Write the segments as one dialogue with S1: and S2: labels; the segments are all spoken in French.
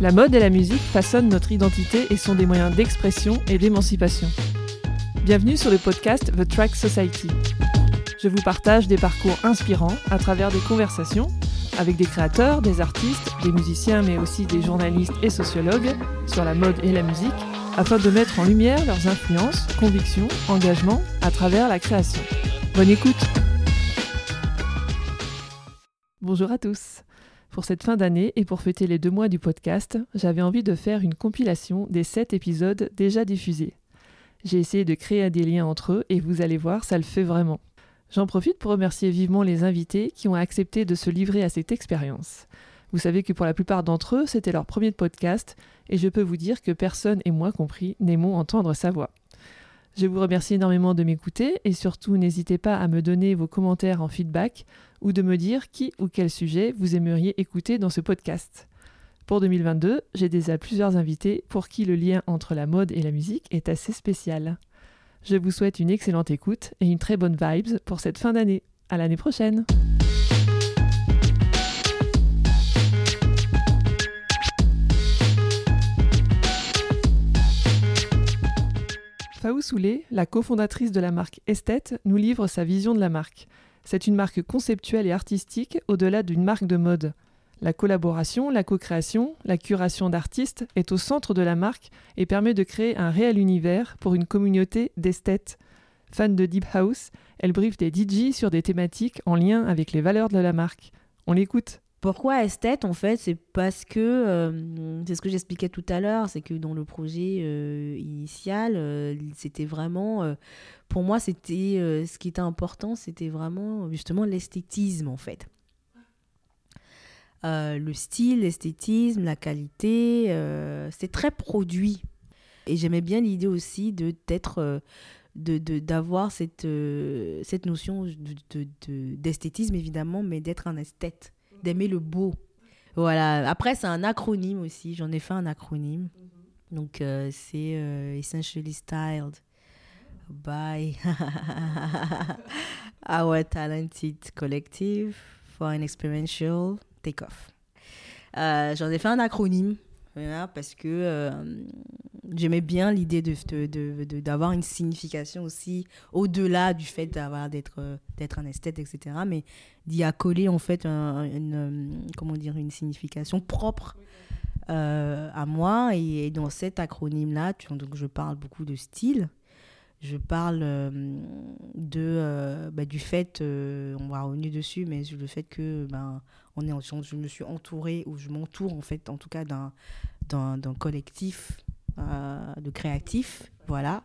S1: La mode et la musique façonnent notre identité et sont des moyens d'expression et d'émancipation. Bienvenue sur le podcast The Track Society. Je vous partage des parcours inspirants à travers des conversations avec des créateurs, des artistes, des musiciens mais aussi des journalistes et sociologues sur la mode et la musique afin de mettre en lumière leurs influences, convictions, engagements à travers la création. Bonne écoute Bonjour à tous pour cette fin d'année et pour fêter les deux mois du podcast, j'avais envie de faire une compilation des sept épisodes déjà diffusés. J'ai essayé de créer des liens entre eux et vous allez voir, ça le fait vraiment. J'en profite pour remercier vivement les invités qui ont accepté de se livrer à cette expérience. Vous savez que pour la plupart d'entre eux, c'était leur premier podcast et je peux vous dire que personne, et moi compris, n'aimons entendre sa voix. Je vous remercie énormément de m'écouter et surtout n'hésitez pas à me donner vos commentaires en feedback ou de me dire qui ou quel sujet vous aimeriez écouter dans ce podcast. Pour 2022, j'ai déjà plusieurs invités pour qui le lien entre la mode et la musique est assez spécial. Je vous souhaite une excellente écoute et une très bonne vibes pour cette fin d'année. À l'année prochaine! Faou Soulé, la cofondatrice de la marque Esthète, nous livre sa vision de la marque. C'est une marque conceptuelle et artistique au-delà d'une marque de mode. La collaboration, la co-création, la curation d'artistes est au centre de la marque et permet de créer un réel univers pour une communauté d'esthètes. Fan de Deep House, elle briefe des DJ sur des thématiques en lien avec les valeurs de la marque. On l'écoute.
S2: Pourquoi esthète en fait C'est parce que, euh, c'est ce que j'expliquais tout à l'heure, c'est que dans le projet euh, initial, euh, c'était vraiment, pour moi, c'était ce qui était important, c'était vraiment justement l'esthétisme en fait. le style, l'esthétisme, la qualité, c'était très produit. Et j'aimais bien l'idée aussi de d'être d'avoir cette, cette notion d'esthétisme évidemment, mais d'être un esthète d'aimer le beau. Voilà. Après, c'est un acronyme aussi. J'en ai fait un acronyme. Donc, euh, c'est euh, Essentially Styled by Our Talented Collective for an Experiential Takeoff. Euh, J'en ai fait un acronyme parce que euh, j'aimais bien l'idée d'avoir de, de, une signification aussi au-delà du fait euh, d'être un esthète, etc. Mais d'y accoler en fait une, euh, comment dire, une signification propre à moi. Et, dans cet acronyme-là, donc je parle beaucoup de style. Je parle de, bah, du fait, on va revenir dessus, mais le fait que ben, on est, je me suis entourée, ou je m'entoure en fait, en tout cas, d'un d'un collectif euh, de créatifs, voilà.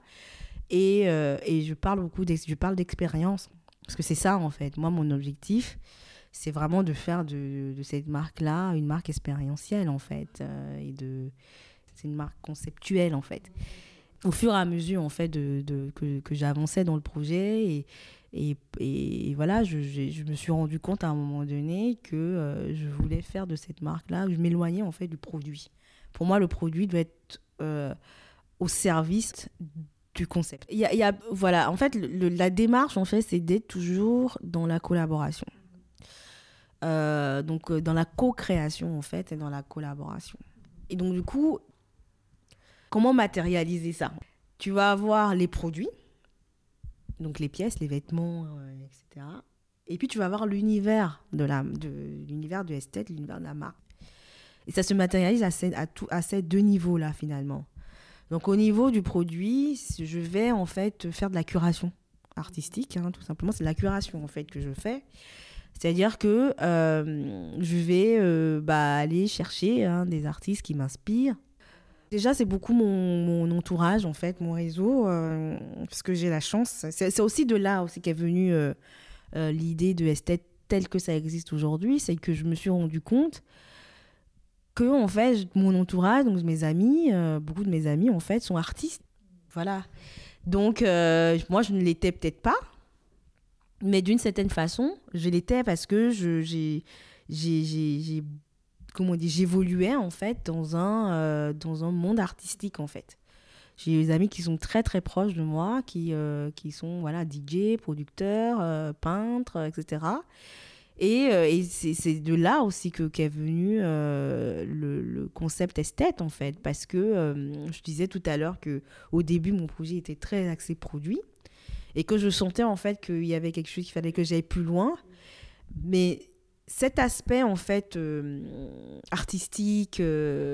S2: Et, euh, et je parle beaucoup, d'expérience, parce que c'est ça en fait. Moi, mon objectif, c'est vraiment de faire de, cette marque-là une marque expérientielle en fait, euh, et de, c'est une marque conceptuelle en fait. Au fur et à mesure en fait de, que, j'avançais dans le projet et, voilà, je, me suis rendu compte à un moment donné que je voulais faire de cette marque-là, je m'éloignais en fait du produit. Pour moi, le produit doit être euh, au service du concept. Y a, voilà, en fait, la démarche, en fait, c'est d'être toujours dans la collaboration. Euh, donc, euh, dans la co-création, en fait, et dans la collaboration. Et donc, du coup, comment matérialiser ça? Tu vas avoir les produits, donc les pièces, les vêtements, etc. Et puis, tu vas avoir l'univers de l'univers de esthète, l'univers de la marque. Et ça se matérialise à ces deux niveaux-là, finalement. Donc, au niveau du produit, je vais en fait faire de la curation artistique, hein, tout simplement. C'est de la curation, en fait, que je fais. C'est-à-dire que euh, je vais euh, bah, aller chercher hein, des artistes qui m'inspirent. Déjà, c'est beaucoup mon, entourage, en fait, mon réseau, euh, parce que j'ai la chance. C'est aussi de là aussi qu'est venue l'idée de esthète telle que ça existe aujourd'hui. C'est que je me suis rendu compte que en fait mon entourage donc mes amis euh, beaucoup de mes amis en fait sont artistes voilà donc euh, moi je ne l'étais peut-être pas mais d'une certaine façon je l'étais parce que j'ai j'ai comment dit j'évoluais en fait dans un euh, dans un monde artistique en fait. J'ai des amis qui sont très très proches de moi qui qui sont voilà DJ producteurs peintres etc Et, euh, et c'est de là aussi que qu'est venu euh, le, concept esthète en fait, parce que euh, je disais tout à l'heure que au début mon projet était très axé produit et que je sentais en fait qu'il y avait quelque chose qu'il fallait que j'aille plus loin, mais cet aspect en fait artistique,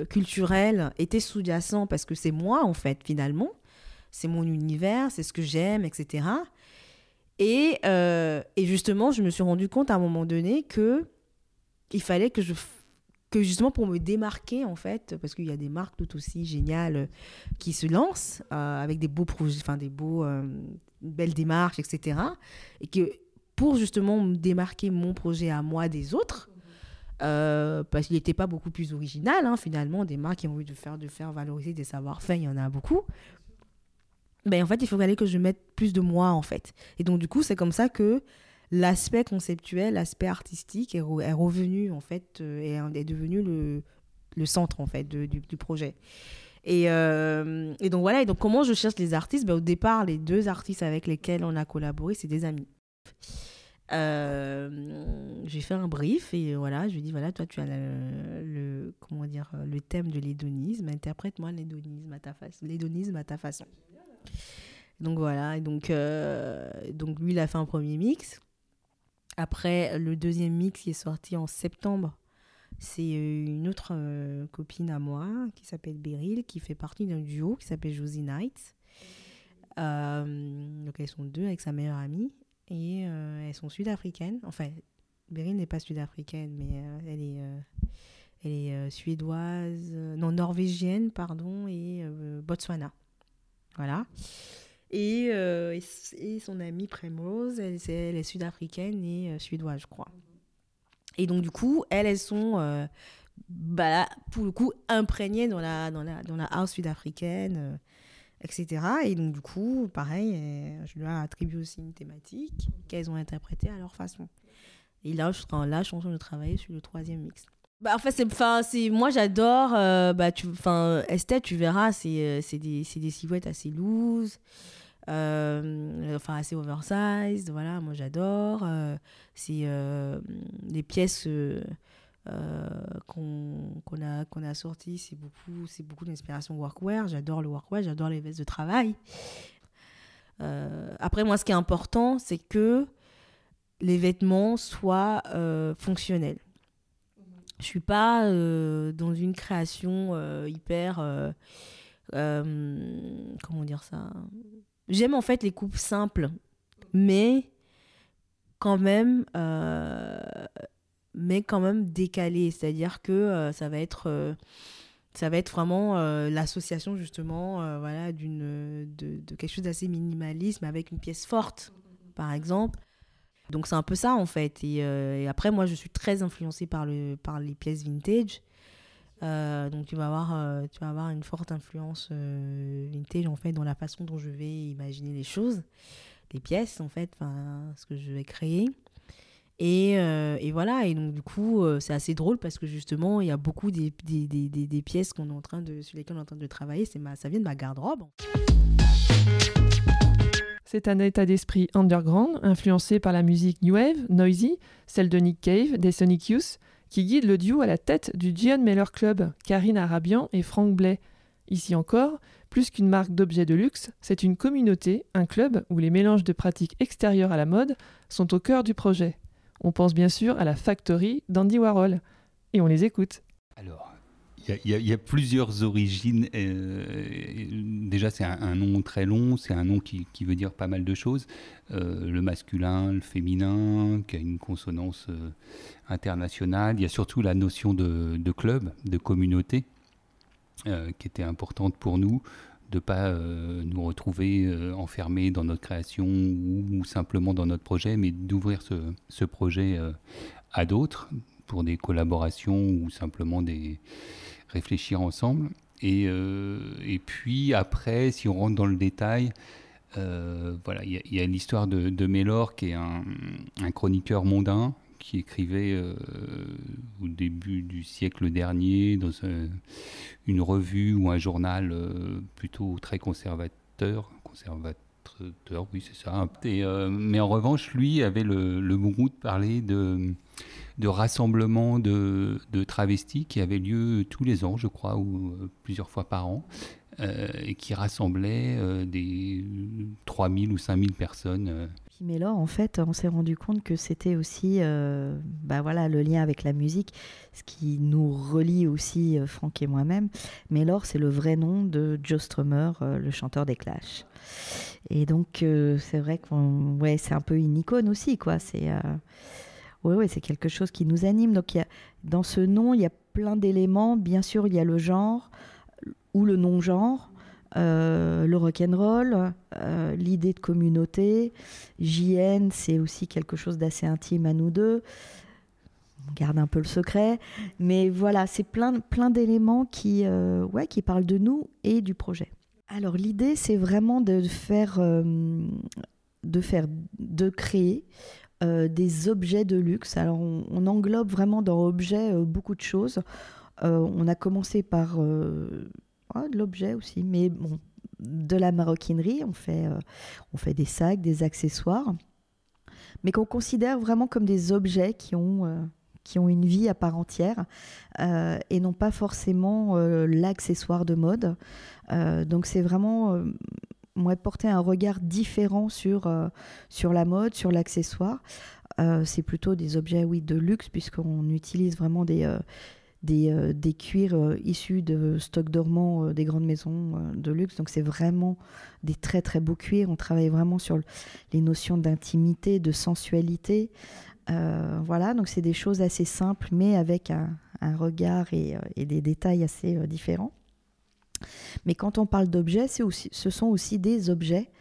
S2: culturel était sous-jacent parce que c'est moi en fait finalement, c'est mon univers, c'est ce que j'aime, etc. Et, euh, et, justement, je me suis rendu compte à un moment donné que il fallait que je que justement pour me démarquer en fait parce qu'il y a des marques tout aussi géniales euh, qui se lancent euh, avec des beaux projets enfin des beaux belles démarches etc et que pour justement me démarquer mon projet à moi des autres parce qu'il n'était pas beaucoup plus original hein, finalement des marques qui ont envie de faire de faire valoriser des savoir-faire il y en a beaucoup ben, en fait, il fallait que je mette plus de moi, en fait. Et donc, du coup, c'est comme ça que l'aspect conceptuel, l'aspect artistique est, revenu, en fait, euh, est devenu le, centre, en fait, du, projet. Et, euh, et, donc, voilà. Et donc, comment je cherche les artistes? Ben, Au départ, les deux artistes avec lesquels on a collaboré, c'est des amis. J'ai fait un brief et voilà, je lui ai dit voilà, toi tu as le, comment dire le thème de l'hédonisme, interprète-moi l'hédonisme à ta façon, l'hédonisme à ta façon. Donc voilà, donc, euh, donc lui, il a fait un premier mix. Après, le deuxième mix qui est sorti en septembre, c'est euh, une autre euh, copine à moi qui s'appelle Beryl, qui fait partie d'un duo qui s'appelle Josie Knight. donc elles sont deux avec sa meilleure amie et elles sont sud-africaines. Enfin, Beryl n'est pas sud-africaine, mais elle est, elle est suédoise, non norvégienne, pardon, et Botswana. Voilà. Et, euh, et, son amie Primrose, elle, est sud-africaine et euh, suédoise, je crois. Et donc, du coup, elles, elles sont, euh, bah, pour le coup, imprégnées dans la, dans la, dans la house sud-africaine, etc. Et donc, du coup, pareil, je leur attribue aussi une thématique qu'elles ont interprétée à leur façon. Et là, je, suis en train de travailler sur le troisième mix. Bah, en fait, c'est, c'est, moi j'adore. Euh, bah, tu, esthète, tu verras, c'est, euh, c'est, des, c'est des silhouettes assez loose, euh, enfin assez oversized. Voilà, moi j'adore. c'est des pièces qu'on, qu'on, a, qu'on a sorties, c'est beaucoup, beaucoup d'inspiration workwear. J'adore le workwear, j'adore les vestes de travail. après, moi, ce qui est important, c'est que les vêtements soient fonctionnels je suis pas euh, dans une création euh, hyper euh, comment dire ça? J'aime en fait les coupes simples mais quand même mais quand même décalées c'est à dire que ça va être ça va être vraiment l'association justement voilà d'une de, quelque chose d'assez minimalisme avec une pièce forte par exemple donc c'est un peu ça en fait. Euh, et, après, moi, je suis très influencée par, le, par les pièces vintage. Euh, donc tu vas avoir, euh, tu vas avoir une forte influence vintage en fait dans la façon dont je vais imaginer les choses, les pièces en fait, ce que je vais créer. Et, et, voilà, et donc du coup, c'est assez drôle parce que justement, il y a beaucoup des, pièces qu'on est en train de, sur lesquelles on est en train de travailler, ça vient de ma garde-robe.
S1: C'est un état d'esprit underground, influencé par la musique New Wave, Noisy, celle de Nick Cave, des Sonic Youth, qui guide le duo à la tête du Gian Meller Club, Karine Arabian et Frank Blay. Ici encore, plus qu'une marque d'objets de luxe, c'est une communauté, un club où les mélanges de pratiques extérieures à la mode sont au cœur du projet. On pense bien sûr à la Factory d'Andy Warhol. Et on les écoute.
S3: Alors, il y, a plusieurs origines. Euh, déjà, c'est un, nom très long, c'est un nom qui, veut dire pas mal de choses. Euh, le masculin, le féminin, qui a une consonance euh, internationale. Il y a surtout la notion de, club, de communauté, qui était importante pour nous, de ne pas nous retrouver enfermés dans notre création ou, simplement dans notre projet, mais d'ouvrir ce, ce projet à d'autres pour des collaborations ou simplement des réfléchir ensemble. Et, euh, et puis après, si on rentre dans le détail, euh, voilà, il y a, l'histoire de, de Mélor, qui est un, un chroniqueur mondain, qui écrivait euh, au début du siècle dernier dans une revue ou un journal plutôt très conservateur, conservateur oui, c'est ça. mais en revanche, lui avait le, le goût de parler de, de rassemblements de, de, travestis qui avaient lieu tous les ans, je crois, ou plusieurs fois par an, et qui rassemblaient des 3000 ou 5000 personnes
S4: mais là, en fait, on s'est rendu compte que c'était aussi euh, bah voilà, le lien avec la musique, ce qui nous relie aussi, euh, Franck et moi-même. Laure, c'est le vrai nom de Joe Strummer, euh, le chanteur des Clash. Et donc, c'est vrai que ouais, c'est un peu une icône aussi, quoi. C'est ouais, ouais, c'est quelque chose qui nous anime. Donc, y a, dans ce nom, il y a plein d'éléments. Bien sûr, il y a le genre ou le non-genre. Euh, le rock'n'roll, euh, l'idée de communauté. JN, c'est aussi quelque chose d'assez intime à nous deux. On garde un peu le secret. Mais voilà, c'est plein, plein d'éléments qui, euh, ouais, qui parlent de nous et du projet. Alors l'idée, c'est vraiment de faire, de faire, de créer des objets de luxe. Alors on, on englobe vraiment dans objet beaucoup de choses. on a commencé par de l'objet aussi, mais bon, de la maroquinerie, on fait, euh, on fait des sacs, des accessoires, mais qu'on considère vraiment comme des objets qui ont, euh, qui ont une vie à part entière euh, et non pas forcément l'accessoire de mode. donc c'est vraiment moi porter un regard différent sur, sur la mode, sur l'accessoire. c'est plutôt des objets oui de luxe puisqu'on utilise vraiment des des, euh, des cuirs euh, issus de stocks dormants euh, des grandes maisons de luxe. Donc c'est vraiment des très très beaux cuirs. On travaille vraiment sur les notions d'intimité, de sensualité. voilà, donc c'est des choses assez simples, mais avec un, regard et, et, des détails assez différents. Mais quand on parle d'objets, ce sont aussi des objets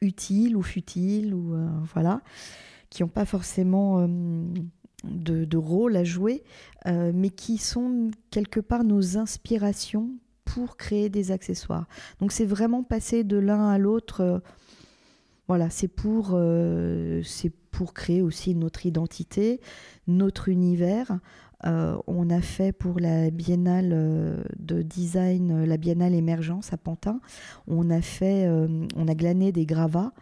S4: utiles ou futiles, ou voilà, qui n'ont pas forcément de, rôles à jouer, euh, mais qui sont quelque part nos inspirations pour créer des accessoires. Donc c'est vraiment passer de l'un à l'autre. Euh, voilà, c'est pour, euh, pour créer aussi notre identité, notre univers. on a fait pour la biennale de design, la biennale émergence à Pantin, on a fait, on a glané des gravats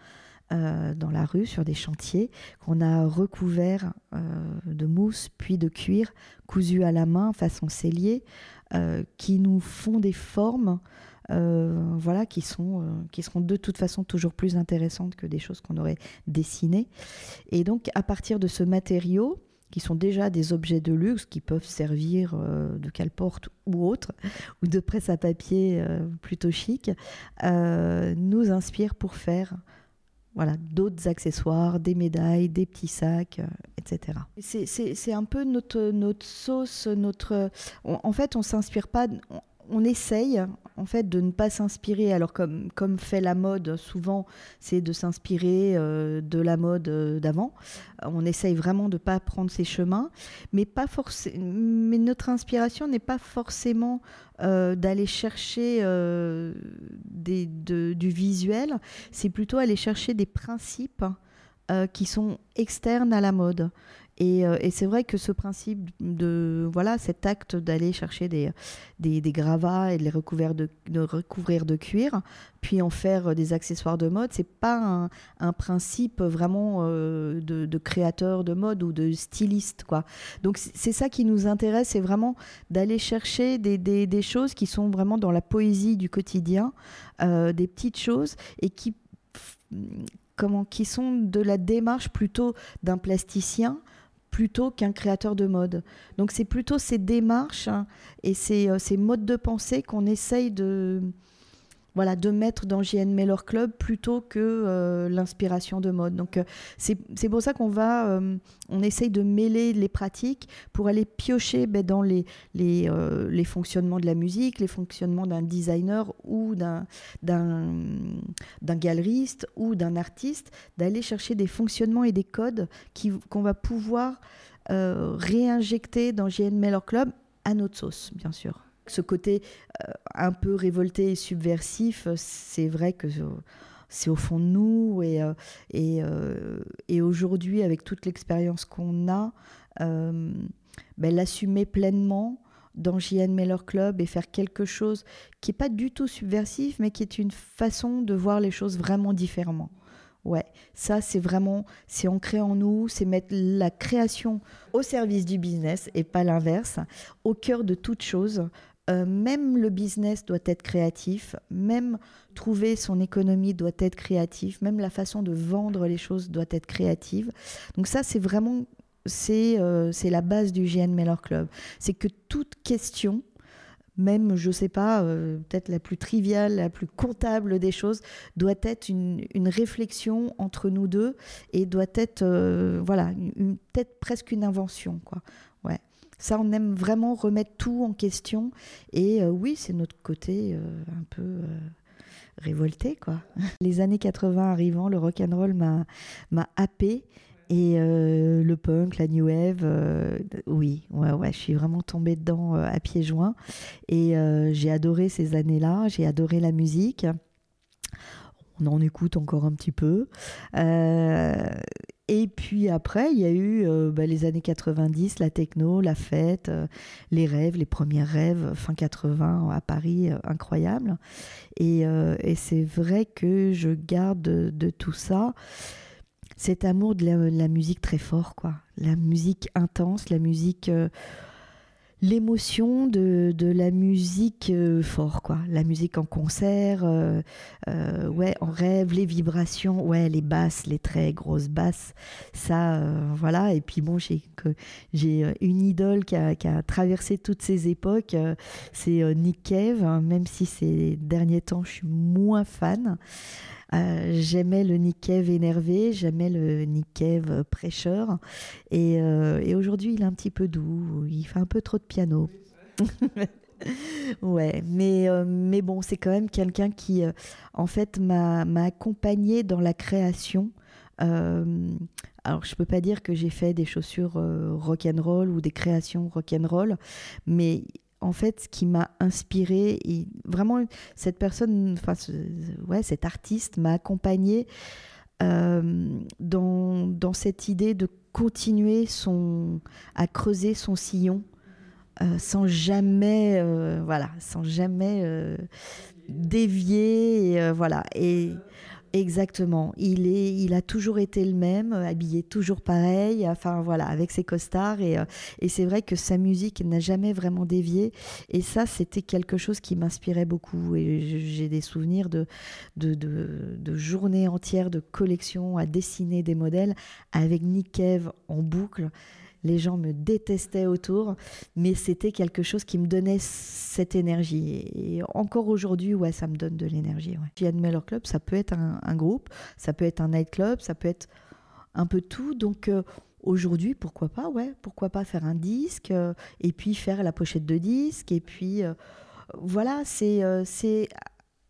S4: euh, dans la rue sur des chantiers qu'on a recouverts euh, de mousse puis de cuir cousu à la main façon cellier euh, qui nous font des formes voilà qui sont qui seront de toute façon toujours plus intéressantes que des choses qu'on aurait dessinées. Et donc à partir de ce matériau qui sont déjà des objets de luxe qui peuvent servir de cale-porte ou autre, ou de presse à papier plutôt chic, nous inspire pour faire voilà, d'autres accessoires, des médailles, des petits sacs, euh, etc. C'est un peu notre, notre sauce, notre. en fait, on s'inspire pas on essaye en fait de ne pas s'inspirer. Alors comme, fait la mode souvent, c'est de s'inspirer euh, de la mode euh, d'avant. On essaye vraiment de ne pas prendre ces chemins, mais pas Mais notre inspiration n'est pas forcément euh, d'aller chercher du visuel. C'est plutôt aller chercher des principes qui sont externes à la mode. Euh, et, c'est vrai que ce principe de, voilà, cet acte d'aller chercher des, des, gravats et de les recouvrir de, recouvrir de cuir, puis en faire des accessoires de mode, c'est pas un, principe vraiment euh, de, créateur de mode ou de styliste, quoi. Donc c'est ça qui nous intéresse, c'est vraiment d'aller chercher des, des, choses qui sont vraiment dans la poésie du quotidien, euh, des petites choses et qui comment, qui sont de la démarche plutôt d'un plasticien plutôt qu'un créateur de mode. Donc c'est plutôt ces démarches hein, et ces, euh, ces, modes de pensée qu'on essaye de, voilà, de mettre dans JN Miller Club plutôt que euh, l'inspiration de mode. Donc euh, c'est pour ça qu'on va, euh, on essaye de mêler les pratiques pour aller piocher ben, dans les, les, les, fonctionnements de la musique, les fonctionnements d'un designer ou d'un galeriste ou d'un artiste, d'aller chercher des fonctionnements et des codes qu'on va pouvoir réinjecter dans JN Miller Club à notre sauce, bien sûr ce côté euh, un peu révolté et subversif, c'est vrai que c'est au fond de nous. Et, euh, et, euh, aujourd'hui, avec toute l'expérience qu'on a, ben, l'assumer pleinement dans JN Miller Club et faire quelque chose qui n'est pas du tout subversif, mais qui est une façon de voir les choses vraiment différemment. Ouais, ça c'est vraiment, c'est ancré en nous, c'est mettre la création au service du business et pas l'inverse, au cœur de toute chose. Euh, même le business doit être créatif, même trouver son économie doit être créatif, même la façon de vendre les choses doit être créative. Donc ça c'est vraiment, c'est euh, la base du GN Miller Club. C'est que toute question même, je ne sais pas, euh, peut-être la plus triviale, la plus comptable des choses, doit être une, réflexion entre nous deux et doit être, euh, voilà, peut-être presque une invention, quoi. Ça, on aime vraiment remettre tout en question. Et euh, oui, c'est notre côté un peu révolté, quoi. Les années 80 arrivant, le rock and roll m'a happé. Et euh, le punk, la new wave, euh, oui, ouais, ouais, je suis vraiment tombée dedans euh, à pieds joints. Et j'ai adoré ces années-là, j'ai adoré la musique. On en écoute encore un petit peu. Et puis après, il y a eu bah, les années 90, la techno, la fête, les rêves, les premiers rêves, fin 80 à Paris, incroyable. Et, et c'est vrai que je garde de tout ça cet amour de la, musique très fort, quoi. La musique intense, la musique. Euh, l'émotion de, la musique euh, fort, quoi. La musique en concert, euh, ouais, en rêve, les vibrations, ouais, les basses, les très grosses basses, ça, voilà. Et puis bon, j'ai, j'ai une idole qui a, traversé toutes ces époques, c'est Nick Cave, hein, même si ces derniers temps, je suis moins fan. Euh, j'aimais le Nick énervé, j'aimais le Nick prêcheur. Et, euh, et aujourd'hui, il est un petit peu doux, il fait un peu trop de piano. ouais, mais, euh, mais bon, c'est quand même quelqu'un qui, en fait, m'a accompagné dans la création. alors, je peux pas dire que j'ai fait des chaussures rock and roll ou des créations rock and roll, mais en fait, ce qui m'a inspiré, et vraiment, cette personne, enfin, ouais, cet artiste m'a accompagné euh, dans, dans, cette idée de continuer son, à creuser son sillon euh, sans jamais, euh, voilà, sans jamais dévier, voilà. Et Exactement. Il, est, il a toujours été le même, habillé toujours pareil, enfin voilà, avec ses costards. Et, euh, et c'est vrai que sa musique n'a jamais vraiment dévié. Et ça, c'était quelque chose qui m'inspirait beaucoup. Et j'ai des souvenirs de, de, de, journées entières de collection à dessiner des modèles avec Nick Cave en boucle les gens me détestaient autour, mais c'était quelque chose qui me donnait cette énergie. Et encore aujourd'hui, ouais, ça me donne de l'énergie. Ouais. Miller Club, ça peut être un, groupe, ça peut être un nightclub, ça peut être un peu tout. Donc euh, aujourd'hui, pourquoi pas, ouais, pourquoi pas faire un disque euh, et puis faire la pochette de disque et puis euh, voilà, c'est c'est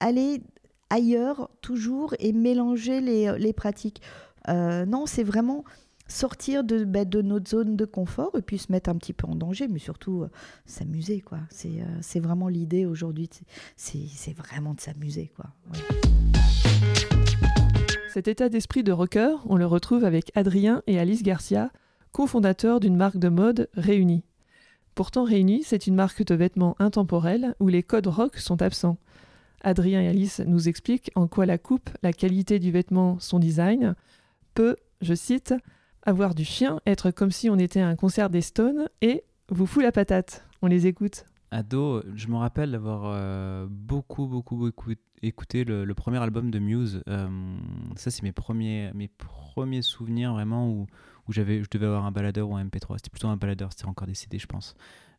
S4: aller ailleurs toujours et mélanger les, les pratiques. non, c'est vraiment sortir de, bah, de, notre zone de confort et puis se mettre un petit peu en danger, mais surtout euh, s'amuser. quoi. C'est euh, c'est vraiment l'idée aujourd'hui, c'est vraiment de s'amuser. quoi.
S1: Cet état d'esprit de rocker, on le retrouve avec Adrien et Alice Garcia, cofondateurs d'une marque de mode Réunie. Pourtant Réunie, c'est une marque de vêtements intemporels où les codes rock sont absents. Adrien et Alice nous expliquent en quoi la coupe, la qualité du vêtement, son design peut, je cite, avoir du chien, être comme si on était à un concert des Stones et vous fout la patate. On les écoute.
S5: Ado, je me rappelle d'avoir euh, beaucoup, beaucoup, beaucoup écouté le, premier album de Muse. Euh, ça, c'est mes premiers, mes premiers souvenirs vraiment où, où j'avais, je devais avoir un baladeur ou un MP3. C'était plutôt un baladeur, c'était encore des CD, je pense.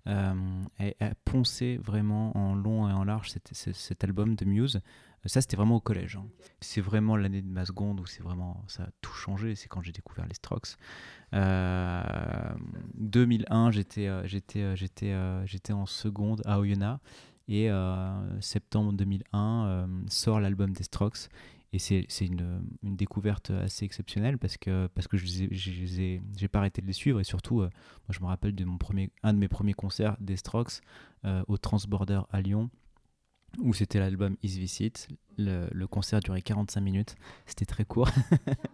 S5: Euh, et, poncé vraiment en long et en large cet album de Muse. Ça, c'était vraiment au collège. Hein. C'est vraiment l'année de ma seconde où c'est vraiment ça a tout changé. C'est quand j'ai découvert les Strokes. 2001, euh, j'étais euh, j'étais euh, j'étais j'étais en seconde à Oyonnax et septembre 2001 sort l'album des Strokes. Et c'est une, une, découverte assez exceptionnelle parce que, parce que je n'ai pas arrêté de les suivre. Et surtout, moi, je me rappelle de mon premier, un de mes premiers concerts des Strokes au Transborder à Lyon où c'était l'album Is Visit. Le, concert durait 45 minutes, c'était très court.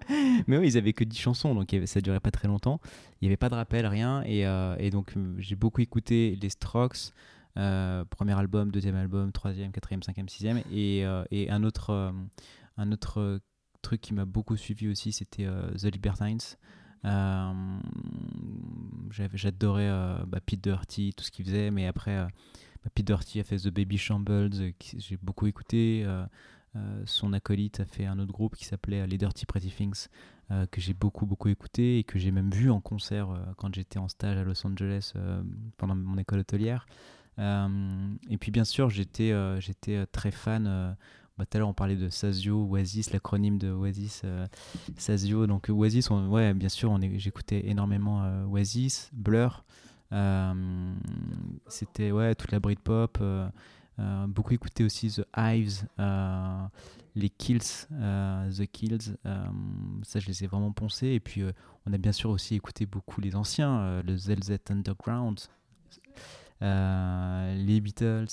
S5: Mais oui, ils avaient que 10 chansons, donc ça durait pas très longtemps. Il n'y avait pas de rappel, rien. Et, euh, donc euh, j'ai beaucoup écouté les Strokes, euh, premier album, deuxième album, troisième, quatrième, cinquième, sixième. Et, un autre, un autre truc qui m'a beaucoup suivi aussi, c'était The Libertines. J'adorais bah, Pete Doherty, tout ce qu'il faisait, mais après, bah, Pete Doherty a fait The Baby Shambles, euh, qui j'ai beaucoup écouté. euh, euh, son acolyte a fait un autre groupe qui s'appelait Les Dirty Pretty Things, que j'ai beaucoup, beaucoup écouté et que j'ai même vu en concert quand j'étais en stage à Los Angeles pendant mon école hôtelière. Et puis, bien sûr, j'étais j'étais très fan. bah, tout à l'heure, on parlait de Sazio, Oasis, l'acronyme de Oasis, euh, Sazio. Donc, Oasis, on- ouais, bien sûr, j'écoutais énormément euh, Oasis, Blur. Euh, C'était ouais, toute la Britpop. euh, euh, beaucoup écouté aussi The Hives, euh, les Kills, The Kills. ça, je les ai vraiment poncés. Et puis, on a bien sûr aussi écouté beaucoup les anciens, le ZZ Underground, les Beatles,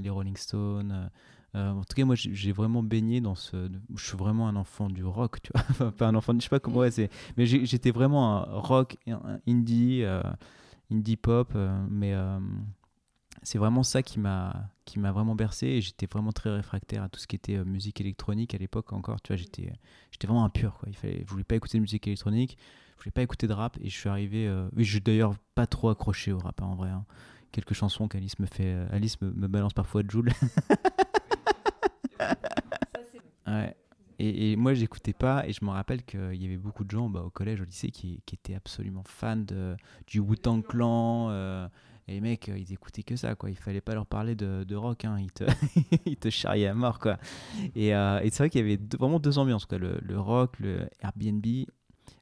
S5: les Rolling Stones. en tout cas, moi, j'ai vraiment baigné dans ce. Je suis vraiment un enfant du rock, tu vois. Pas un enfant, je sais pas comment. Ouais, c'est. Mais j'étais vraiment un rock, un indie, indie pop. euh, mais euh, c'est vraiment ça qui m'a qui m'a vraiment bercé. Et j'étais vraiment très réfractaire à tout ce qui était euh, musique électronique à l'époque encore. Tu vois, j'étais j'étais vraiment impur. Quoi. Il fallait, je voulais pas écouter de musique électronique. Je voulais pas écouter de rap. Et je suis arrivé. Euh, je suis d'ailleurs pas trop accroché au rap hein, en vrai. hein. Quelques chansons qu'Alice me fait. Alice me, me balance parfois de Joule. Ouais. Et, et moi, j'écoutais pas, et je me rappelle qu'il y avait beaucoup de gens bah, au collège, au lycée, qui, qui étaient absolument fans de, du Wu-Tang Clan. euh, et les mecs, euh, ils écoutaient que ça, quoi. Il fallait pas leur parler de, de rock, hein. Ils te, ils te charriaient à mort, quoi. Et, euh, et c'est vrai qu'il y avait deux- vraiment deux ambiances, quoi. Le, le rock, le Airbnb,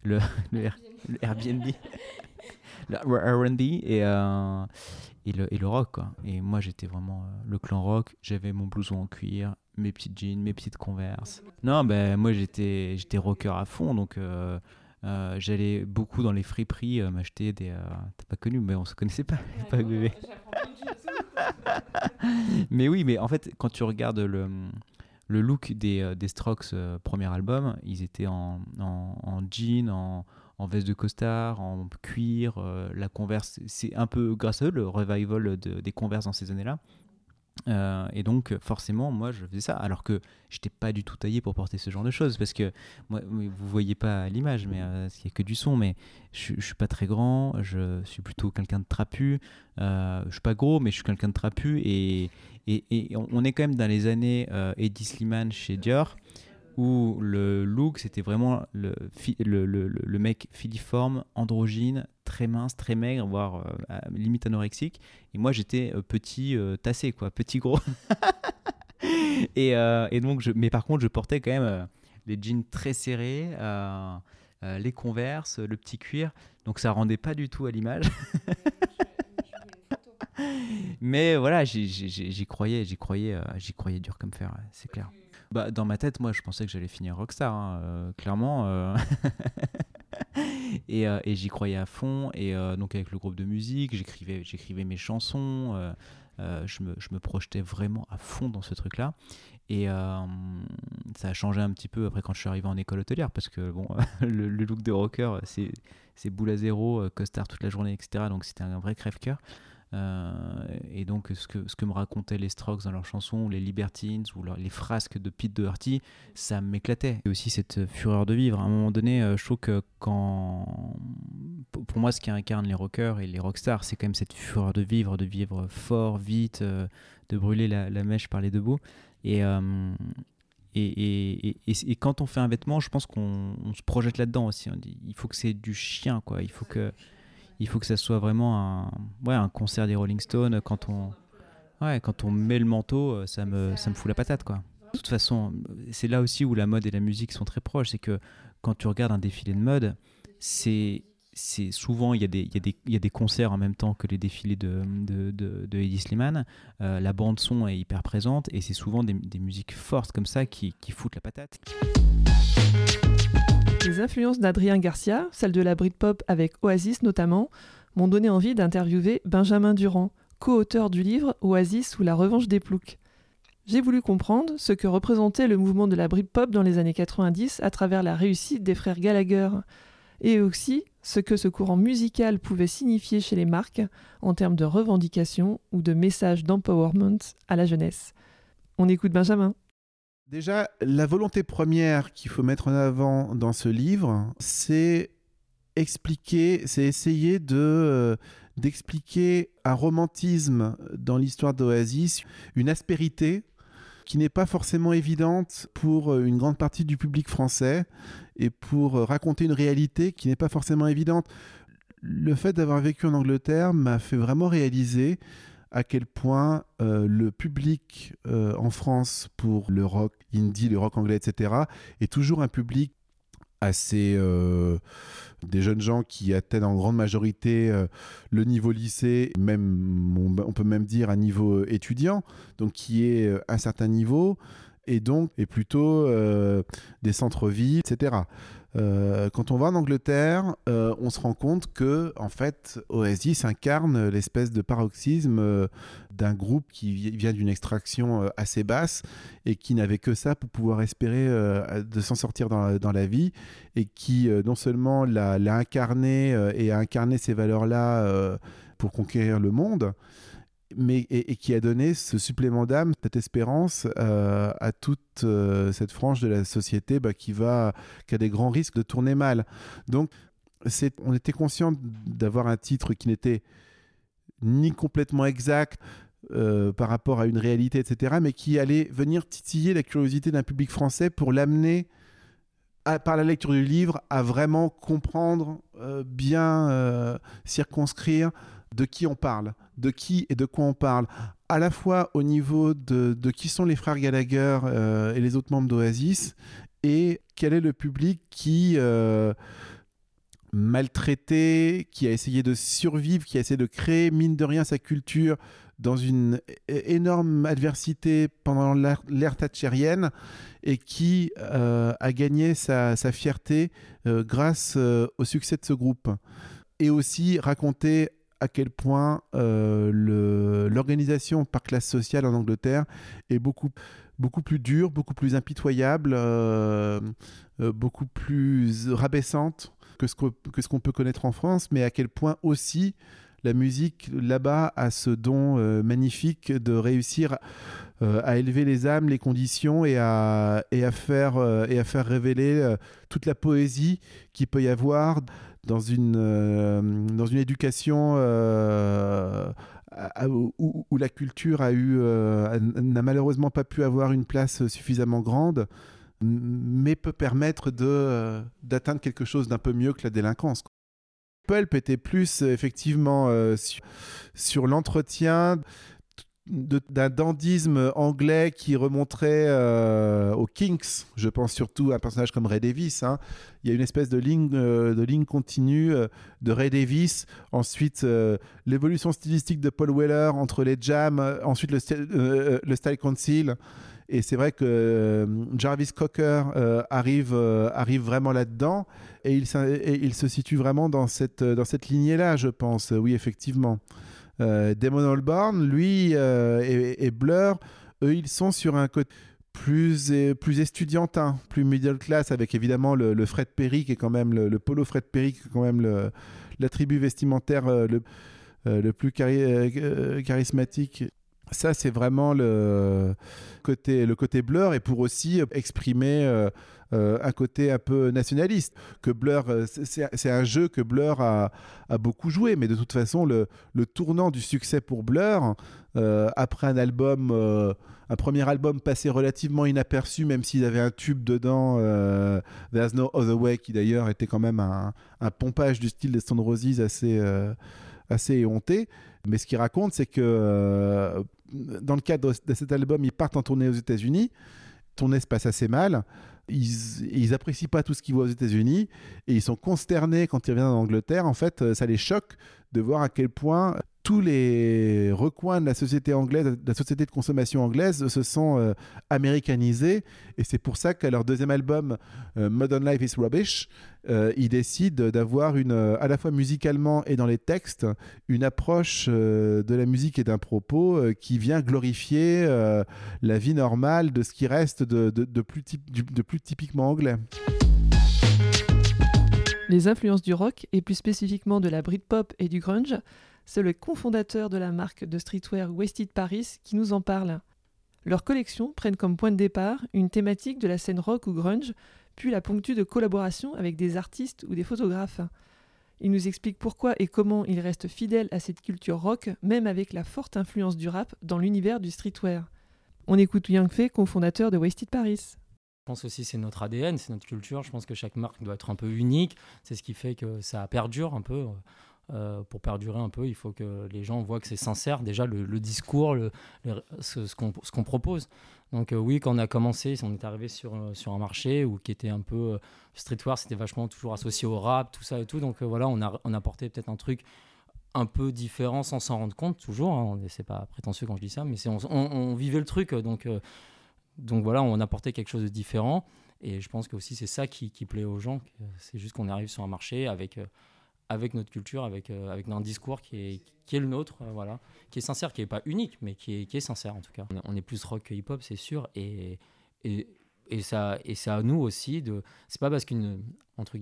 S5: le, le, le Airbnb, le R&B et, euh, et, le, et le rock, quoi. Et moi, j'étais vraiment euh, le clan rock. J'avais mon blouson en cuir, mes petites jeans, mes petites converses. Non, ben moi j'étais j'étais rocker à fond, donc euh, euh, j'allais beaucoup dans les friperies euh, m'acheter des. euh, T'as pas connu, mais on se connaissait pas. pas bébé. mais oui, mais en fait, quand tu regardes le, le look des, des Strokes premier album, ils étaient en, en, en jean, en, en veste de costard, en cuir. euh, la Converse, c'est un peu grâce à eux le revival de- des Converse dans ces années-là. Euh, et donc, forcément, moi, je faisais ça. Alors que j'étais pas du tout taillé pour porter ce genre de choses. Parce que, moi, vous voyez pas l'image, mais euh, il n'y a que du son. Mais je, je suis pas très grand. Je suis plutôt quelqu'un de trapu. Euh, je suis pas gros, mais je suis quelqu'un de trapu. Et, on est quand même dans les années euh, Eddie Slimane chez Dior. Où le look, c'était vraiment le- le mec filiforme, androgyne, très mince, très maigre, voire euh, limite anorexique. Et moi, j'étais euh, petit, euh, tassé, quoi, petit gros. euh, et donc, mais par contre, je portais quand même les jeans très serrés, les converses, le petit cuir. Donc, ça rendait pas du tout à l'image. mais voilà, j'y croyais, j'y croyais, j'y croyais dur comme fer, c'est clair. Bah, dans ma tête, moi, je pensais que j'allais finir rockstar, hein, clairement. et euh, et j'y croyais à fond. Et euh, donc, avec le groupe de musique, j'écrivais, j'écrivais mes chansons. euh, je, me, je me projetais vraiment à fond dans ce truc-là. Et ça a changé un petit peu après quand je suis arrivé en école hôtelière, parce que bon, le, look de rocker, c'est, boule à zéro, costard toute la journée, etc. Donc c'était un vrai crève-cœur. Euh, et donc ce que, ce que me racontaient les Strokes dans leurs chansons, ou les Libertines, ou les frasques de Pete Doherty, ça m'éclatait. Et aussi cette fureur de vivre. À un moment donné, euh, je trouve que quand... Pour moi, ce qui incarne les rockers et les rockstars, c'est quand même cette fureur de vivre, de vivre fort, vite, euh, de brûler la, la mèche par les deux bouts. Et, euh, et, et, et- quand on fait un vêtement, je pense qu'on on se projette là-dedans aussi. Il faut que c'est du chien, quoi. Il faut que, il faut que ça soit vraiment un, ouais, un concert des Rolling Stones. Quand on, ouais, quand on met le manteau, euh, ça me, ça me fout la patate, quoi. De toute façon, c'est là aussi où la mode et la musique sont très proches. C'est que quand tu regardes un défilé de mode, c'est c'est souvent il y, y y a des concerts en même temps que les défilés de, de, de, de Eddie Slimane. Euh, la bande son est hyper présente et c'est souvent des, des musiques fortes comme ça qui, qui foutent la patate.
S1: Les influences d'Adrien Garcia, celles de la Britpop avec Oasis notamment, m'ont donné envie d'interviewer Benjamin Durand, co-auteur du livre Oasis ou la revanche des ploucs. J'ai voulu comprendre ce que représentait le mouvement de la Britpop dans les années 90 à travers la réussite des frères Gallagher, et aussi ce que ce courant musical pouvait signifier chez les marques en termes de revendication ou de message d'empowerment à la jeunesse. On écoute Benjamin.
S6: Déjà, la volonté première qu'il faut mettre en avant dans ce livre, c'est expliquer, c'est essayer de euh, d'expliquer un romantisme dans l'histoire d'Oasis, une aspérité qui n'est pas forcément évidente pour euh, une grande partie du public français et pour euh, raconter une réalité qui n'est pas forcément évidente. Le fait d'avoir vécu en Angleterre m'a fait vraiment réaliser à quel point le public en France pour le rock indie, le rock anglais, etc., est toujours un public assez euh, des jeunes gens qui atteignent en grande majorité euh, le niveau lycée, même on, peut même dire un niveau étudiant, donc qui est à un certain niveau et donc est plutôt des centres-villes, etc. Euh, quand on va en Angleterre, euh, on se rend compte que en fait, Oasis incarne l'espèce de paroxysme euh, d'un groupe qui vient d'une extraction assez basse et qui n'avait que ça pour pouvoir espérer de s'en sortir dans la, vie et qui non seulement l'a incarné et a incarné ces valeurs-là pour conquérir le monde, mais et, qui a donné ce supplément d'âme, cette espérance euh, à toute euh, cette frange de la société bah, qui va, qui a des grands risques de tourner mal. Donc, on était conscient d'avoir un titre qui n'était ni complètement exact euh, par rapport à une réalité, etc., mais qui allait venir titiller la curiosité d'un public français pour l'amener par la lecture du livre à vraiment comprendre, bien circonscrire de qui on parle, de qui et de quoi on parle, à la fois au niveau de, qui sont les frères Gallagher euh, et les autres membres d'Oasis, et quel est le public qui, euh, maltraité, qui a essayé de survivre, qui a essayé de créer, mine de rien, sa culture dans une énorme adversité pendant l'ère thatchérienne et qui euh, a gagné sa, fierté grâce au succès de ce groupe. Et aussi raconter à quel point euh, l'organisation par classe sociale en Angleterre est beaucoup, beaucoup plus dure, beaucoup plus impitoyable, euh, euh, beaucoup plus rabaissante que ce qu'on ce peut connaître en France, mais à quel point aussi la musique là-bas a ce don magnifique de réussir à élever les âmes, les conditions et à, et à, faire, et à faire révéler toute la poésie qu'il peut y avoir dans une, euh, dans une éducation euh, où, la culture a eu euh, n'a malheureusement pas pu avoir une place suffisamment grande, mais peut permettre de d'atteindre quelque chose d'un peu mieux que la délinquance. Pulp était plus effectivement sur l'entretien d'un dandisme anglais qui remonterait euh, aux Kinks. Je pense surtout à un personnage comme Ray Davis. Hein. Il y a une espèce de ligne, euh, de ligne continue euh, de Ray Davis. Ensuite, l'évolution stylistique de Paul Weller entre les jams. ensuite, le, le Style Council. Et c'est vrai que Jarvis Cocker arrive, arrive vraiment là-dedans. Et il, et il, se situe vraiment dans cette, dans cette lignée-là, je pense. Oui, effectivement. Euh, Damon Albarn, lui euh, et, Blur, eux, ils sont sur un côté plus, plus estudiantin, plus middle class, avec évidemment le, Fred Perry, qui est quand même le, polo Fred Perry, qui est quand même l'attribut vestimentaire euh, le, le plus charismatique. Ça, c'est vraiment le côté, le côté Blur et pour aussi exprimer euh, un côté un peu nationaliste. Que Blur, euh, c'est un jeu que Blur a, beaucoup joué, mais de toute façon, le, tournant du succès pour Blur, euh, après un album, un premier album passé relativement inaperçu, même s'il avait un tube dedans, There's No Other Way, qui d'ailleurs était quand même un, pompage du style des Stone Roses assez, assez éhonté. Mais ce qu'il raconte, c'est que dans le cadre de cet album, ils partent en tournée aux États-Unis. Tournée se passe assez mal ils, ils apprécient pas tout ce qu'ils voient aux États-Unis et ils sont consternés quand ils reviennent en Angleterre. En fait, euh, ça les choque de voir à quel point tous les recoins de la société anglaise, de la société de consommation anglaise se sont euh, américanisés. Et c'est pour ça qu'à leur deuxième album, euh, Modern Life is Rubbish, euh, ils décident d'avoir une, à la fois musicalement et dans les textes, une approche de la musique et d'un propos qui vient glorifier la vie normale de ce qui reste de, plus, de plus typiquement anglais.
S1: Les influences du rock, et plus spécifiquement de la Britpop et du grunge, c'est le cofondateur de la marque de streetwear Wasted Paris qui nous en parle. Leurs collections prennent comme point de départ une thématique de la scène rock ou grunge, puis la ponctue de collaboration avec des artistes ou des photographes. Il nous explique pourquoi et comment il reste fidèle à cette culture rock, même avec la forte influence du rap dans l'univers du streetwear. On écoute Yang Fei, cofondateur de Wasted Paris.
S7: Je pense aussi c'est notre ADN, c'est notre culture. Je pense que chaque marque doit être un peu unique. C'est ce qui fait que ça perdure un peu. Euh, pour perdurer un peu, il faut que les gens voient que c'est sincère, déjà le, discours, le, ce, ce qu'on propose. Donc euh, oui, quand on a commencé, on est arrivé sur, euh, sur un marché où, qui était un peu streetwear, c'était vachement toujours associé au rap, tout ça et tout. Donc voilà, on a, on a porté peut-être un truc un peu différent sans s'en rendre compte, toujours. Hein, c'est pas prétentieux quand je dis ça, mais on, on, vivait le truc. Donc, donc voilà, on a apporté quelque chose de différent. Et je pense que aussi c'est ça qui, plaît aux gens. C'est juste qu'on arrive sur un marché avec avec notre culture, avec, euh, avec un discours qui est, qui est le nôtre, euh, voilà, qui est sincère, qui n'est pas unique, mais qui est, qui est sincère en tout cas. On est plus rock que hip-hop, c'est sûr, et, et, et, ça, et c'est à nous aussi de. C'est pas parce qu'une entre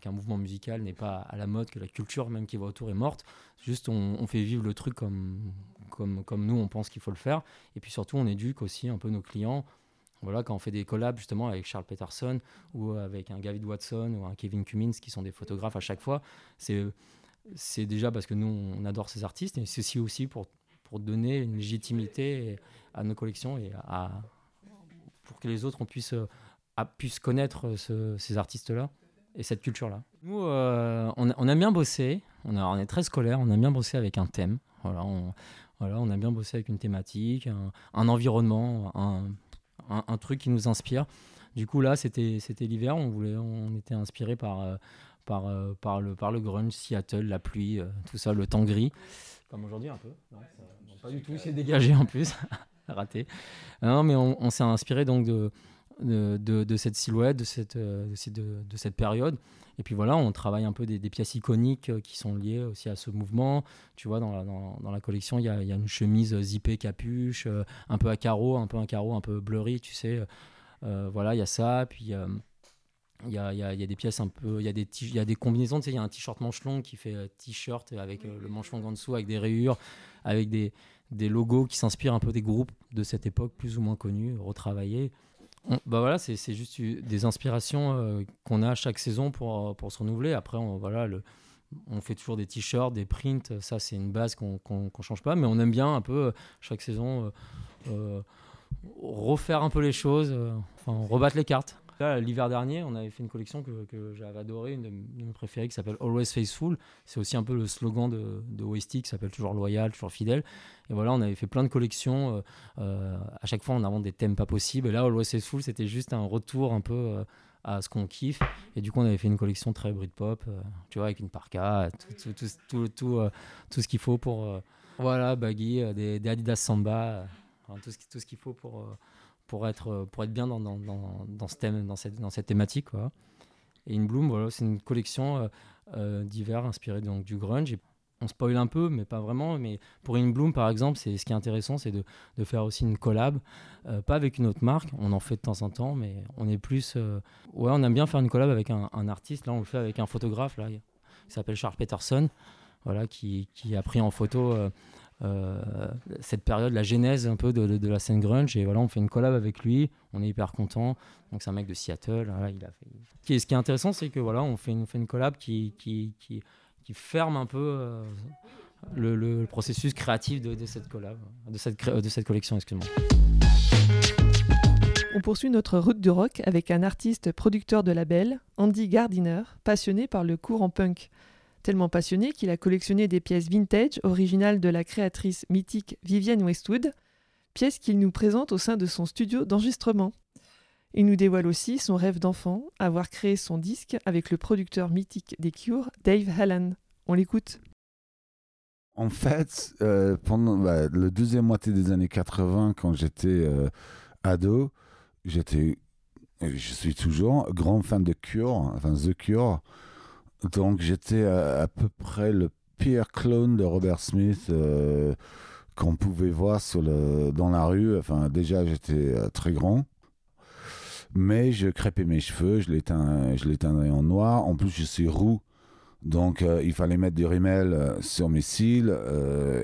S7: qu'un mouvement musical n'est pas à la mode que la culture même qui va autour est morte. Juste on, on fait vivre le truc comme, comme, comme nous on pense qu'il faut le faire, et puis surtout on éduque aussi un peu nos clients voilà, quand on fait des collabs justement avec Charles Peterson ou avec un David Watson ou un Kevin Cummins qui sont des photographes à chaque fois, c'est déjà parce que nous on adore ces artistes et c'est aussi pour pour donner une légitimité à nos collections et à, pour que les autres on puisse puissent connaître ces artistes là et cette culture là. Nous euh, on, on, aime bien bosser, on, est très scolaire, on aime bien bosser avec un thème. Voilà, on, voilà, on aime bien bosser avec une thématique, un, environnement, un, truc qui nous inspire. Du coup, là, c'était l'hiver, on, voulait, on était inspiré par, euh, par, euh, par, le, par le grunge, Seattle, la pluie, euh, tout ça, le temps gris. Comme aujourd'hui un peu. pas du tout, c'est dégagé en plus. Raté. Non, mais on, on s'est inspiré donc de, de, de, cette silhouette, de cette, de, de, cette période. Et puis voilà, on travaille un peu des, pièces iconiques euh, qui sont liées aussi à ce mouvement. Tu vois, dans la, dans, la collection, il y, a, une chemise zippée capuche, euh, un peu à carreaux, un peu un carreau un peu blurry, tu sais. Euh, voilà, il y a ça. Puis il y a, y, a, y a, des pièces un peu. Il y, a des y a des combinaisons. Tu sais, il y a un t-shirt manche long qui fait t-shirt avec le manche long en dessous, avec des rayures, avec des, des logos qui s'inspirent un peu des groupes de cette époque, plus ou moins connus, retravaillés bah voilà, c'est juste des inspirations euh, qu'on a chaque saison pour, pour se renouveler. Après, on, voilà, le, on fait toujours des t-shirts, des prints, ça c'est une base qu'on ne change pas, mais on aime bien un peu euh, chaque saison euh, refaire un peu les choses, enfin rebattre les cartes l'hiver dernier, on avait fait une collection que, j'avais adorée, une de, mes préférées, qui s'appelle Always Faithful. C'est aussi un peu le slogan de, de qui s'appelle toujours loyal, toujours fidèle. Et voilà, on avait fait plein de collections. Euh, euh, à chaque fois, on invente des thèmes pas possibles. Et là, Always Faithful, c'était juste un retour un peu euh, à ce qu'on kiffe. Et du coup, on avait fait une collection très Britpop, tu vois, avec une parka, tout, ce qu'il faut pour. voilà, baggy, des, des Adidas Samba, tout ce, tout ce qu'il faut pour pour être, pour être bien dans, dans, dans, ce thème, dans, cette, dans cette thématique. Quoi. Et In Bloom, voilà, c'est une collection euh, euh, d'hiver inspirée donc, du grunge. on spoil un peu, mais pas vraiment. Mais pour In Bloom, par exemple, c'est, ce qui est intéressant, c'est de, de faire aussi une collab, euh, pas avec une autre marque, on en fait de temps en temps, mais on est plus. ouais, on aime bien faire une collab avec un, un, artiste. Là, on le fait avec un photographe, là, qui s'appelle Charles Peterson, voilà, qui, qui a pris en photo euh, cette période, la genèse un peu de, la scène grunge. Et voilà, on fait une collab avec lui, on est hyper content. Donc c'est un mec de Seattle. ce qui est intéressant, c'est que voilà, on fait une, collab qui, ferme un peu euh, le, processus créatif de, cette collab, de cette, de cette collection, excuse-moi.
S1: On poursuit notre route du rock avec un artiste producteur de label, Andy Gardiner, passionné par le courant punk tellement passionné qu'il a collectionné des pièces vintage originales de la créatrice mythique Vivienne Westwood, pièces qu'il nous présente au sein de son studio d'enregistrement. Il nous dévoile aussi son rêve d'enfant, avoir créé son disque avec le producteur mythique des Cure, Dave Hallan. On l'écoute.
S8: En fait, euh, pendant bah, le deuxième moitié des années 80, quand j'étais euh, ado, j'étais, je suis toujours grand fan de Cure, enfin The Cure. Donc j'étais à, peu près le pire clone de Robert Smith euh, qu'on pouvait voir sur dans la rue. Enfin, déjà, j'étais euh, très grand. Mais je crêpais mes cheveux, je les en noir. En plus, je suis roux. Donc, euh, il fallait mettre du rimel sur mes cils,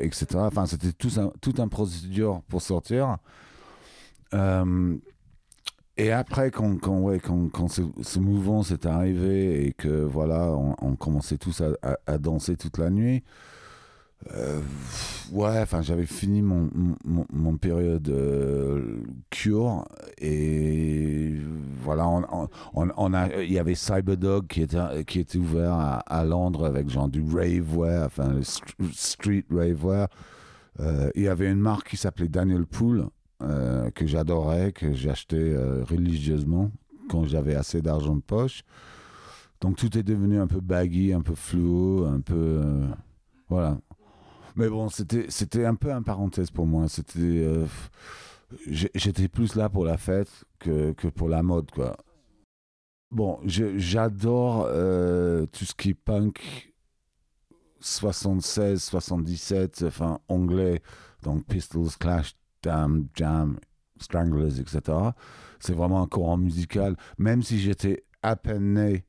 S8: etc. Enfin, c'était tout un, tout procédure pour sortir. Et après, quand, quand, ouais, quand, quand ce, mouvement s'est arrivé et que voilà, on, commençait tous à, danser toute la nuit, euh, ouais, enfin, j'avais fini mon, mon, période euh, cure et voilà, on, on- a, il y avait Cyberdog qui était, qui était ouvert à, Londres avec genre du raveware, enfin street raveware. Euh, il y avait une marque qui s'appelait Daniel Pool euh, que j'adorais, que j'achetais euh, religieusement quand j'avais assez d'argent de poche. Donc tout est devenu un peu baggy, un peu fluo, un peu euh, voilà. Mais bon, c'était un peu un parenthèse pour moi. C'était j'étais plus là pour la fête que, que pour la mode quoi. Bon, j'adore euh, tout ce qui est punk 76, 77, enfin anglais, donc Pistols, Clash, Damn, Jam, Stranglers, etc. C'est vraiment un courant musical. Même si j'étais à peine né,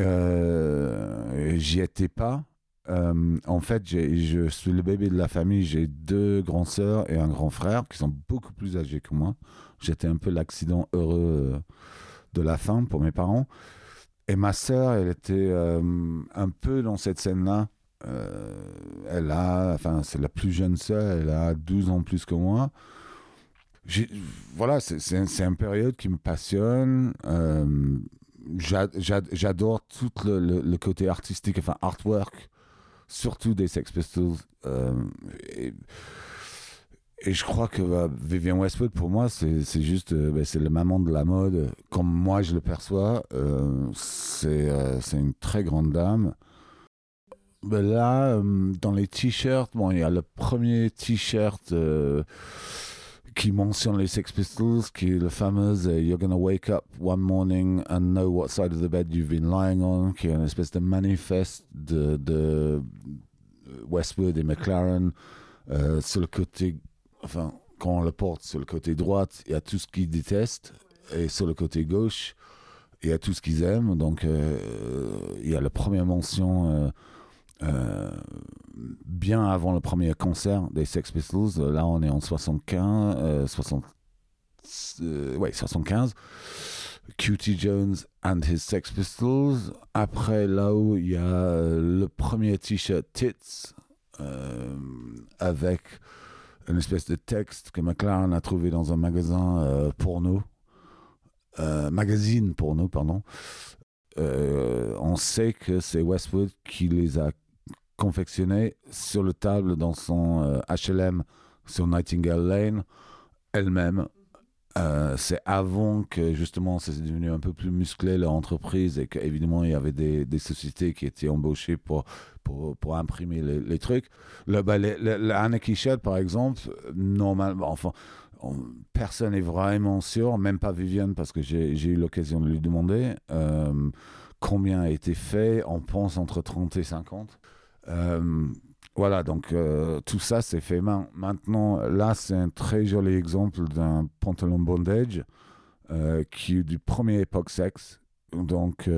S8: euh, j'y étais pas. Euh, en fait, je suis le bébé de la famille. J'ai deux grands sœurs et un grand frère qui sont beaucoup plus âgés que moi. J'étais un peu l'accident heureux euh, de la fin pour mes parents. Et ma sœur, elle était un peu dans cette scène-là. Euh, elle a, enfin, c'est la plus jeune sœur, elle a 12 ans plus que moi. Voilà, c'est c'est un- c'est une période qui me passionne. Euh, j'a- j'a- J'adore tout le, côté artistique, enfin, artwork, surtout des Sex Pistols. Euh, et, je crois que bah, Vivienne Westwood, pour moi, c'est juste, bah, c'est le maman de la mode. Comme moi, je le perçois, c'est une très grande dame. Ben là, euh, dans les t-shirts, bon, il y a le premier t-shirt euh, qui mentionne les Sex Pistols, qui est le fameux euh, You're gonna wake up one morning and know what side of the bed you've been lying on, qui est une espèce de manifeste de, Westwood et McLaren sur le côté, enfin, quand on le porte sur le côté droite, il y a tout ce qu'ils détestent, et sur le côté gauche, il y a tout ce qu'ils aiment. Donc, il y a la première mention. Euh, bien avant le premier concert des Sex Pistols. Euh, Là, on est en 75, euh, 60, euh, ouais, 75. QT Jones and his Sex Pistols. Après, là où il y a euh, le premier t-shirt Tits avec une espèce de texte que McLaren a trouvé dans un magasin porno. Magazine porno, pardon. On sait que c'est Westwood qui les a confectionnés sur le table dans son euh, HLM sur Nightingale Lane elle-même. Euh, c'est avant que justement c'est devenu un peu plus musclé leur entreprise et qu'évidemment il y avait des, des sociétés qui étaient embauchées pour, pour, pour imprimer les, les trucs. Le, bah, le, le- le Anarchy Shirt par exemple, normalement, enfin, on- personne n'est vraiment sûr, même pas Viviane parce que j'ai j'ai eu l'occasion de lui demander euh, combien a été fait. On pense entre 30 et 50. Euh, voilà, donc euh, tout ça c'est fait main. Maintenant, là, c'est un très joli exemple d'un pantalon bondage euh, qui est du premier époque sexe. Donc,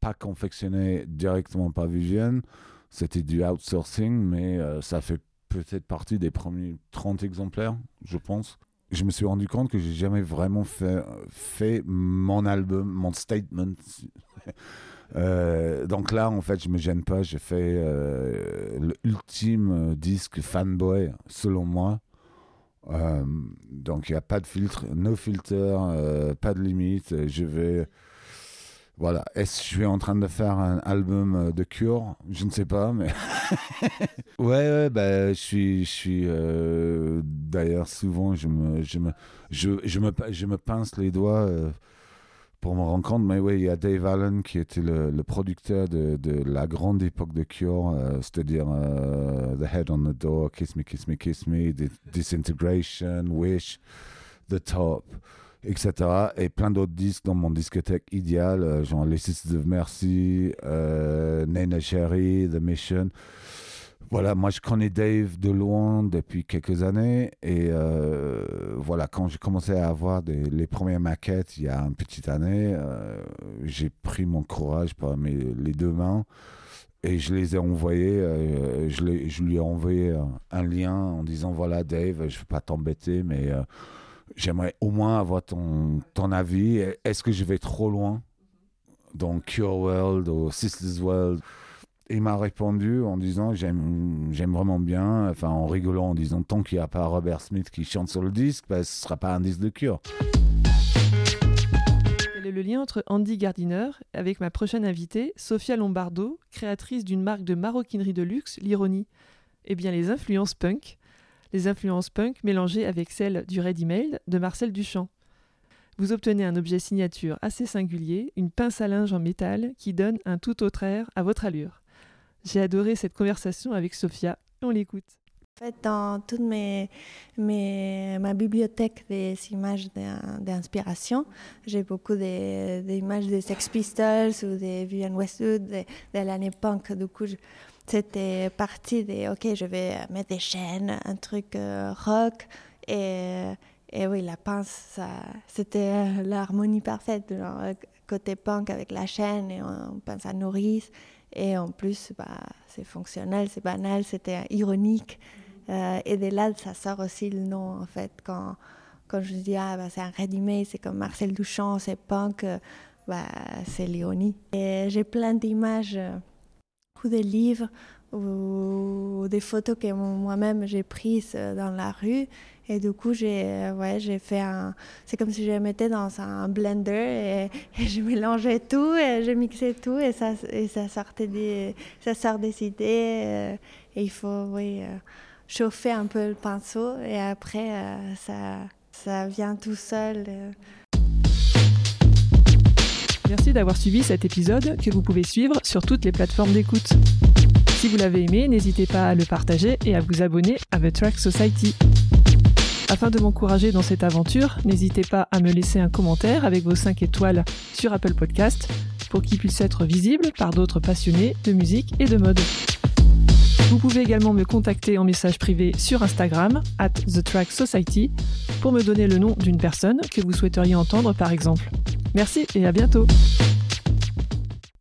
S8: pas confectionné directement par Vivienne, c'était du outsourcing, mais ça fait peut-être partie des premiers 30 exemplaires, je pense. Je me suis rendu compte que j'ai jamais vraiment fait mon album, mon statement. Euh, donc là, en fait, je me gêne pas. J'ai fait euh, l'ultime disque fanboy, selon moi. Euh, donc il n'y a pas de filtre, no filter, euh, pas de limite. Je vais. Voilà. Est-ce que je suis en train de faire un album de Cure? Je ne sais pas, mais. ouais, ouais, bah, je suis. Euh, D'ailleurs, souvent, je me, je, me, je, me, je me pince les doigts. Euh, pour me rendre compte. Mais oui, il y a Dave Allen qui était le, le producteur de, de, la grande époque de Cure, euh, c'est-à-dire euh, The Head on the Door, Kiss Me, Kiss Me, Kiss Me, Disintegration, Wish, The Top, etc. Et plein d'autres disques dans mon discothèque idéal, euh, genre Les Sisters of Mercy, Nena Cherry, The Mission. Voilà, moi je connais Dave de loin depuis quelques années et euh, voilà, quand j'ai commencé à avoir les premières maquettes il y a une petite année, euh, j'ai pris mon courage par mes, les deux mains et je les ai envoyés, euh, je, lui ai envoyé un, un, lien en disant voilà Dave, je ne veux pas t'embêter mais j'aimerais au moins avoir ton, ton avis, est-ce que je vais trop loin dans Cure World ou Sisters World? Il m'a répondu en disant j'aime vraiment bien, enfin en rigolant en disant tant qu'il n'y a pas Robert Smith qui chante sur le disque, bah, ce ne sera pas un disque de cure.
S1: Quel est le lien entre Andy Gardiner avec ma prochaine invitée, Sofia Lombardo, créatrice d'une marque de maroquinerie de luxe, l'ironie? Eh bien les influences punk. Les influences punk mélangées avec celles du ready-made de Marcel Duchamp. Vous obtenez un objet signature assez singulier, une pince à linge en métal qui donne un tout autre air à votre allure. J'ai adoré cette conversation avec Sophia. On l'écoute.
S9: En fait, dans toute ma bibliothèque des images d'inspiration, j'ai beaucoup d'images des Sex Pistols ou des Vivian Westwood de, de l'année punk. Du coup, c'était parti des OK, je vais mettre des chaînes, un truc euh, rock. Et, oui, la pince, c'était l'harmonie parfaite. côté punk avec la chaîne et on pense à Nourrice. Et en plus, bah, c'est fonctionnel, c'est banal, c'était ironique. Euh, et de là, ça sort aussi le nom, en fait. Quand, quand je dis, ah, bah, c'est un ready c'est comme Marcel Duchamp, c'est punk, euh, bah, c'est l'ironie. Et j'ai plein d'images euh, ou des livres ou des photos que moi-même j'ai prises dans la rue et du coup, j'ai euh, ouais, fait un. C'est comme si je mettais dans un blender et, je mélangeais tout et je mixais tout et ça, et ça, sortait des, ça sort des idées. Euh, et il faut oui, euh, chauffer un peu le pinceau et après, ça, ça vient tout seul.
S1: Merci d'avoir suivi cet épisode que vous pouvez suivre sur toutes les plateformes d'écoute. Si vous l'avez aimé, n'hésitez pas à le partager et à vous abonner à The Track Society. Afin de m'encourager dans cette aventure, n'hésitez pas à me laisser un commentaire avec vos 5 étoiles sur Apple Podcast pour qu'il puisse être visible par d'autres passionnés de musique et de mode. Vous pouvez également me contacter en message privé sur Instagram, at The pour me donner le nom d'une personne que vous souhaiteriez entendre par exemple. Merci et à bientôt!